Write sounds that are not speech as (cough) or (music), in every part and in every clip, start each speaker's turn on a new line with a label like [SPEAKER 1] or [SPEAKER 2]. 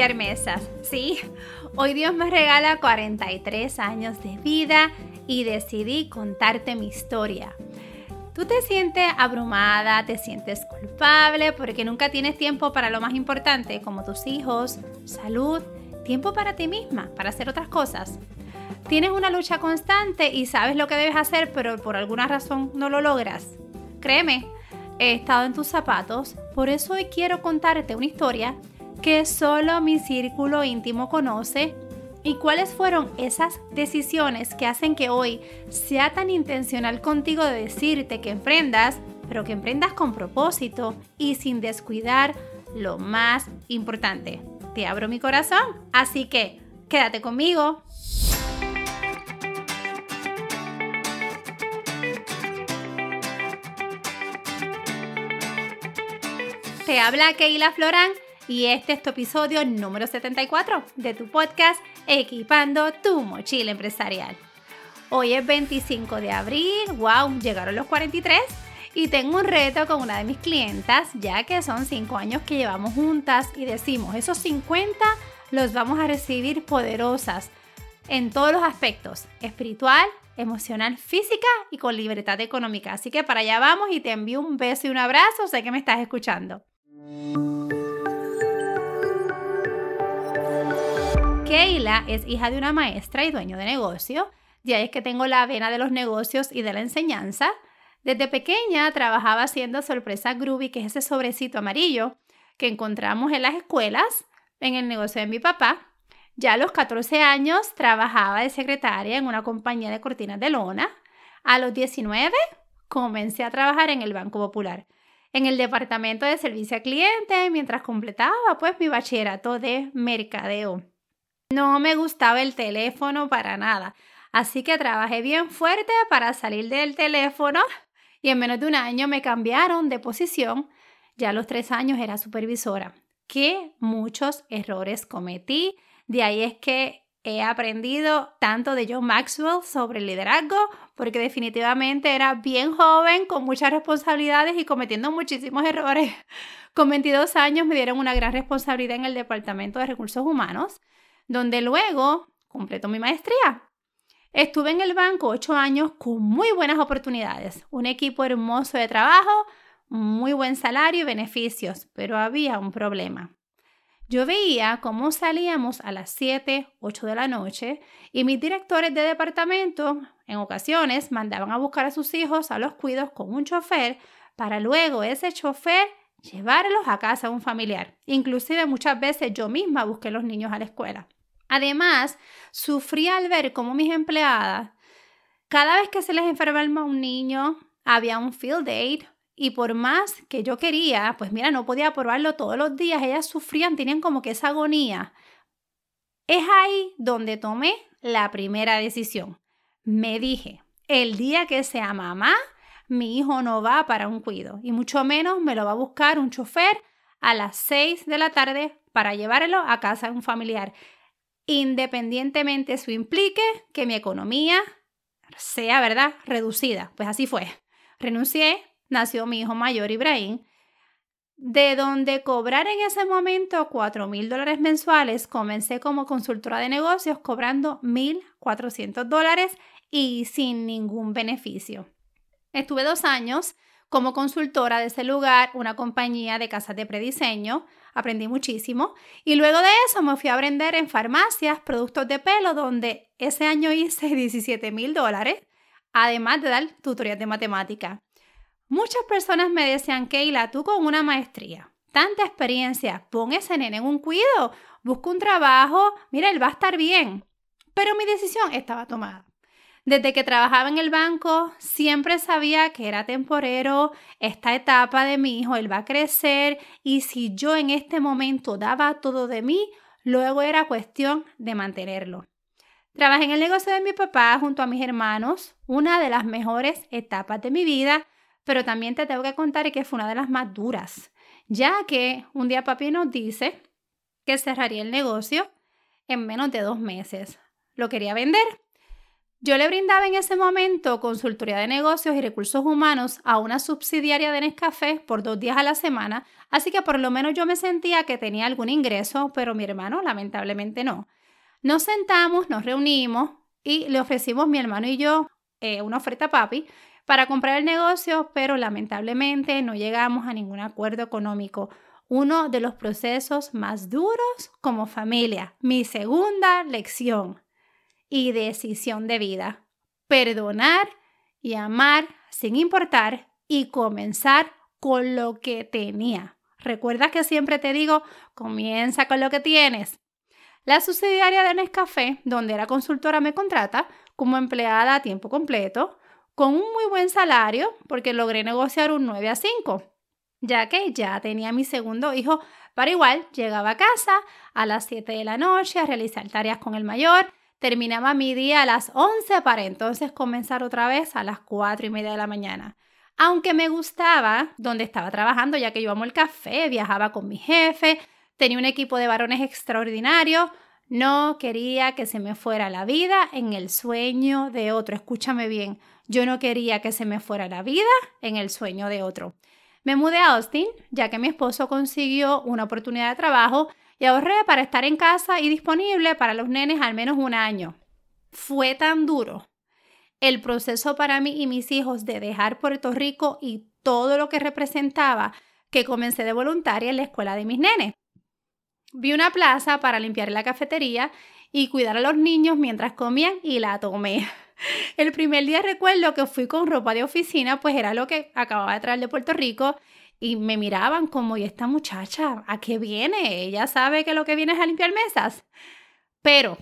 [SPEAKER 1] limpiar mesas. Sí, hoy Dios me regala 43 años de vida y decidí contarte mi historia. Tú te sientes abrumada, te sientes culpable porque nunca tienes tiempo para lo más importante como tus hijos, salud, tiempo para ti misma, para hacer otras cosas. Tienes una lucha constante y sabes lo que debes hacer, pero por alguna razón no lo logras. Créeme, he estado en tus zapatos, por eso hoy quiero contarte una historia que solo mi círculo íntimo conoce y cuáles fueron esas decisiones que hacen que hoy sea tan intencional contigo de decirte que emprendas, pero que emprendas con propósito y sin descuidar lo más importante. Te abro mi corazón, así que quédate conmigo. Te habla Keila Florán y este es tu episodio número 74 de tu podcast Equipando tu mochila empresarial. Hoy es 25 de abril, wow, llegaron los 43 y tengo un reto con una de mis clientas, ya que son 5 años que llevamos juntas y decimos, esos 50 los vamos a recibir poderosas en todos los aspectos, espiritual, emocional, física y con libertad económica. Así que para allá vamos y te envío un beso y un abrazo, sé que me estás escuchando. Keila es hija de una maestra y dueño de negocio. Ahí es que tengo la vena de los negocios y de la enseñanza. Desde pequeña trabajaba haciendo sorpresa groovy, que es ese sobrecito amarillo que encontramos en las escuelas, en el negocio de mi papá. Ya a los 14 años trabajaba de secretaria en una compañía de cortinas de lona. A los 19 comencé a trabajar en el Banco Popular, en el departamento de servicio al cliente, mientras completaba pues mi bachillerato de mercadeo. No me gustaba el teléfono para nada, así que trabajé bien fuerte para salir del teléfono y en menos de un año me cambiaron de posición. Ya a los tres años era supervisora. Que muchos errores cometí. De ahí es que he aprendido tanto de John Maxwell sobre el liderazgo, porque definitivamente era bien joven, con muchas responsabilidades y cometiendo muchísimos errores. Con 22 años me dieron una gran responsabilidad en el Departamento de Recursos Humanos donde luego completó mi maestría. Estuve en el banco ocho años con muy buenas oportunidades, un equipo hermoso de trabajo, muy buen salario y beneficios, pero había un problema. Yo veía cómo salíamos a las 7, 8 de la noche y mis directores de departamento en ocasiones mandaban a buscar a sus hijos a los cuidos con un chofer para luego ese chofer llevarlos a casa a un familiar. Inclusive muchas veces yo misma busqué los niños a la escuela. Además, sufrí al ver cómo mis empleadas, cada vez que se les enfermaba un niño, había un field aid y por más que yo quería, pues mira, no podía probarlo todos los días, ellas sufrían, tenían como que esa agonía. Es ahí donde tomé la primera decisión. Me dije, el día que sea mamá, mi hijo no va para un cuido y mucho menos me lo va a buscar un chofer a las 6 de la tarde para llevarlo a casa de un familiar independientemente eso implique que mi economía sea, ¿verdad?, reducida. Pues así fue. Renuncié, nació mi hijo mayor, Ibrahim, de donde cobrar en ese momento 4 mil dólares mensuales, comencé como consultora de negocios cobrando 1.400 dólares y sin ningún beneficio. Estuve dos años como consultora de ese lugar, una compañía de casas de prediseño, aprendí muchísimo. Y luego de eso me fui a aprender en farmacias productos de pelo, donde ese año hice (laughs) 17 mil dólares, además de dar tutorías de matemática. Muchas personas me decían, Keila, tú con una maestría, tanta experiencia, pon ese nene en un cuido, busca un trabajo, mira, él va a estar bien. Pero mi decisión estaba tomada. Desde que trabajaba en el banco, siempre sabía que era temporero esta etapa de mi hijo, él va a crecer y si yo en este momento daba todo de mí, luego era cuestión de mantenerlo. Trabajé en el negocio de mi papá junto a mis hermanos, una de las mejores etapas de mi vida, pero también te tengo que contar que fue una de las más duras, ya que un día papi nos dice que cerraría el negocio en menos de dos meses. Lo quería vender Yo le brindaba en ese momento consultoría de negocios y recursos humanos a una subsidiaria de Nescafé por dos días a la semana, así que por lo menos yo me sentía que tenía algún ingreso, pero mi hermano lamentablemente no. Nos sentamos, nos reunimos y le ofrecimos mi hermano y yo eh, una oferta a papi para comprar el negocio, pero lamentablemente no llegamos a ningún acuerdo económico. Uno de los procesos más duros como familia. Mi segunda lección y decisión de vida. Perdonar y amar sin importar y comenzar con lo que tenía. Recuerda que siempre te digo, comienza con lo que tienes. La subsidiaria de Nescafé, donde era consultora, me contrata como empleada a tiempo completo, con un muy buen salario, porque logré negociar un 9 a 5, ya que ya tenía mi segundo hijo, para igual llegaba a casa a las 7 de la noche a realizar tareas con el mayor terminaba mi día a las 11 para entonces comenzar otra vez a las 4 y media de la mañana. Aunque me gustaba donde estaba trabajando, ya que yo amo el café, viajaba con mi jefe, tenía un equipo de varones extraordinario, no quería que se me fuera la vida en el sueño de otro. Escúchame bien, yo no quería que se me fuera la vida en el sueño de otro. Me mudé a Austin, ya que mi esposo consiguió una oportunidad de trabajo y ahorré para estar en casa y disponible para los nenes al menos un año. Fue tan duro el proceso para mí y mis hijos de dejar Puerto Rico y todo lo que representaba que comencé de voluntaria en la escuela de mis nenes. Vi una plaza para limpiar la cafetería y cuidar a los niños mientras comían y la tomé. El primer día recuerdo que fui con ropa de oficina, pues era lo que acababa de traer de Puerto Rico y me miraban como, ¿y esta muchacha a qué viene? Ella sabe que lo que viene es a limpiar mesas. Pero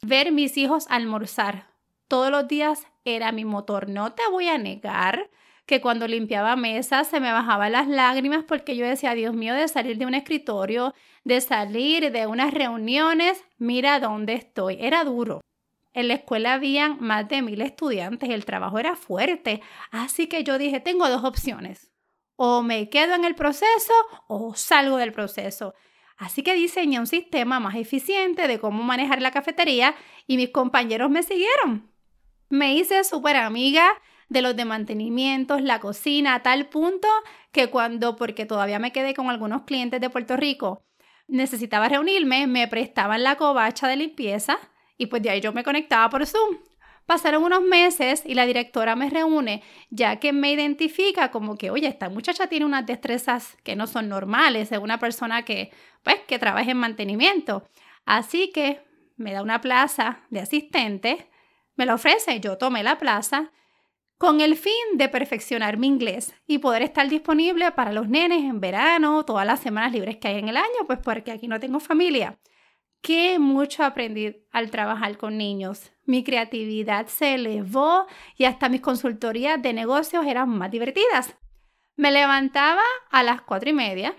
[SPEAKER 1] ver mis hijos almorzar todos los días era mi motor. No te voy a negar que cuando limpiaba mesas se me bajaban las lágrimas porque yo decía, Dios mío, de salir de un escritorio, de salir de unas reuniones, mira dónde estoy. Era duro. En la escuela habían más de mil estudiantes, el trabajo era fuerte, así que yo dije, tengo dos opciones o me quedo en el proceso o salgo del proceso. Así que diseñé un sistema más eficiente de cómo manejar la cafetería y mis compañeros me siguieron. Me hice súper amiga de los de mantenimiento, la cocina, a tal punto que cuando, porque todavía me quedé con algunos clientes de Puerto Rico, necesitaba reunirme, me prestaban la covacha de limpieza y pues de ahí yo me conectaba por Zoom. Pasaron unos meses y la directora me reúne, ya que me identifica como que, oye, esta muchacha tiene unas destrezas que no son normales, es una persona que, pues, que trabaja en mantenimiento. Así que me da una plaza de asistente, me la ofrece, yo tomé la plaza con el fin de perfeccionar mi inglés y poder estar disponible para los nenes en verano, todas las semanas libres que hay en el año, pues porque aquí no tengo familia. Qué mucho aprendí al trabajar con niños. Mi creatividad se elevó y hasta mis consultorías de negocios eran más divertidas. Me levantaba a las cuatro y media,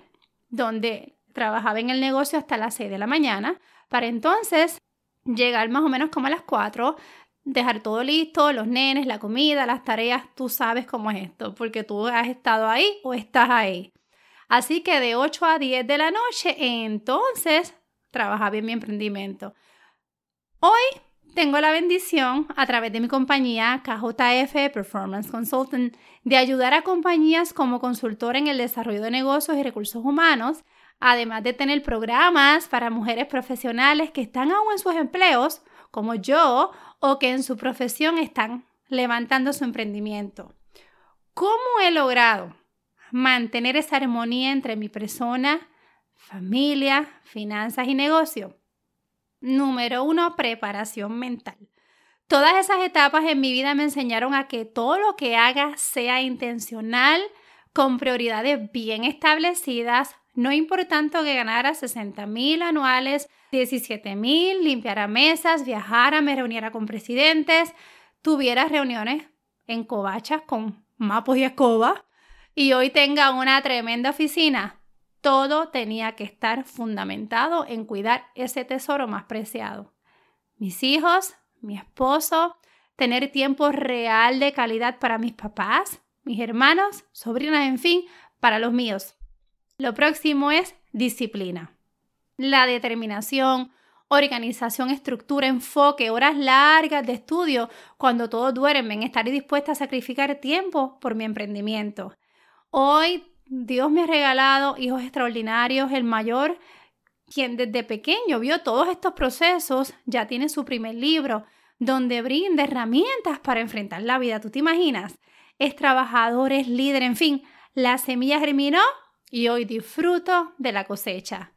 [SPEAKER 1] donde trabajaba en el negocio hasta las seis de la mañana, para entonces llegar más o menos como a las cuatro, dejar todo listo, los nenes, la comida, las tareas, tú sabes cómo es esto, porque tú has estado ahí o estás ahí. Así que de 8 a 10 de la noche, entonces trabajaba en mi emprendimiento. Hoy tengo la bendición, a través de mi compañía KJF Performance Consultant, de ayudar a compañías como consultora en el desarrollo de negocios y recursos humanos, además de tener programas para mujeres profesionales que están aún en sus empleos, como yo, o que en su profesión están levantando su emprendimiento. ¿Cómo he logrado mantener esa armonía entre mi persona, familia, finanzas y negocio? Número uno, preparación mental. Todas esas etapas en mi vida me enseñaron a que todo lo que haga sea intencional, con prioridades bien establecidas, no importando que ganara 60 mil anuales, 17 mil, limpiara mesas, viajara, me reuniera con presidentes, tuviera reuniones en covachas con mapos y escobas y hoy tenga una tremenda oficina todo tenía que estar fundamentado en cuidar ese tesoro más preciado. Mis hijos, mi esposo, tener tiempo real de calidad para mis papás, mis hermanos, sobrinas, en fin, para los míos. Lo próximo es disciplina. La determinación, organización, estructura, enfoque, horas largas de estudio cuando todos duermen. Estaré dispuesta a sacrificar tiempo por mi emprendimiento. Hoy Dios me ha regalado hijos extraordinarios. El mayor, quien desde pequeño vio todos estos procesos, ya tiene su primer libro donde brinda herramientas para enfrentar la vida. ¿Tú te imaginas? Es trabajador, es líder, en fin, la semilla germinó y hoy disfruto de la cosecha.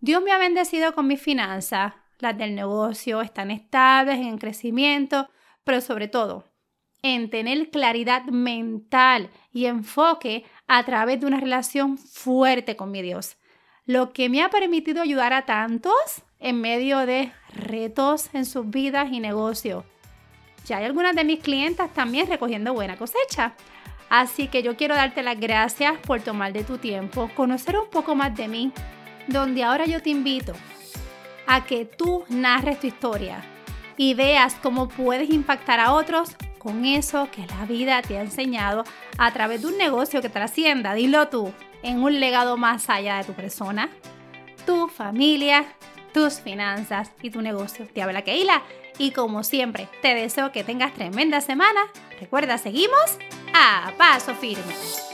[SPEAKER 1] Dios me ha bendecido con mis finanzas, las del negocio están estables, en crecimiento, pero sobre todo en tener claridad mental y enfoque a través de una relación fuerte con mi Dios, lo que me ha permitido ayudar a tantos en medio de retos en sus vidas y negocios. Ya hay algunas de mis clientas también recogiendo buena cosecha. Así que yo quiero darte las gracias por tomar de tu tiempo, conocer un poco más de mí donde ahora yo te invito a que tú narres tu historia y veas cómo puedes impactar a otros con eso que la vida te ha enseñado a través de un negocio que trascienda, dilo tú, en un legado más allá de tu persona, tu familia, tus finanzas y tu negocio. Te habla Keila y como siempre te deseo que tengas tremenda semana. Recuerda, seguimos a paso firme.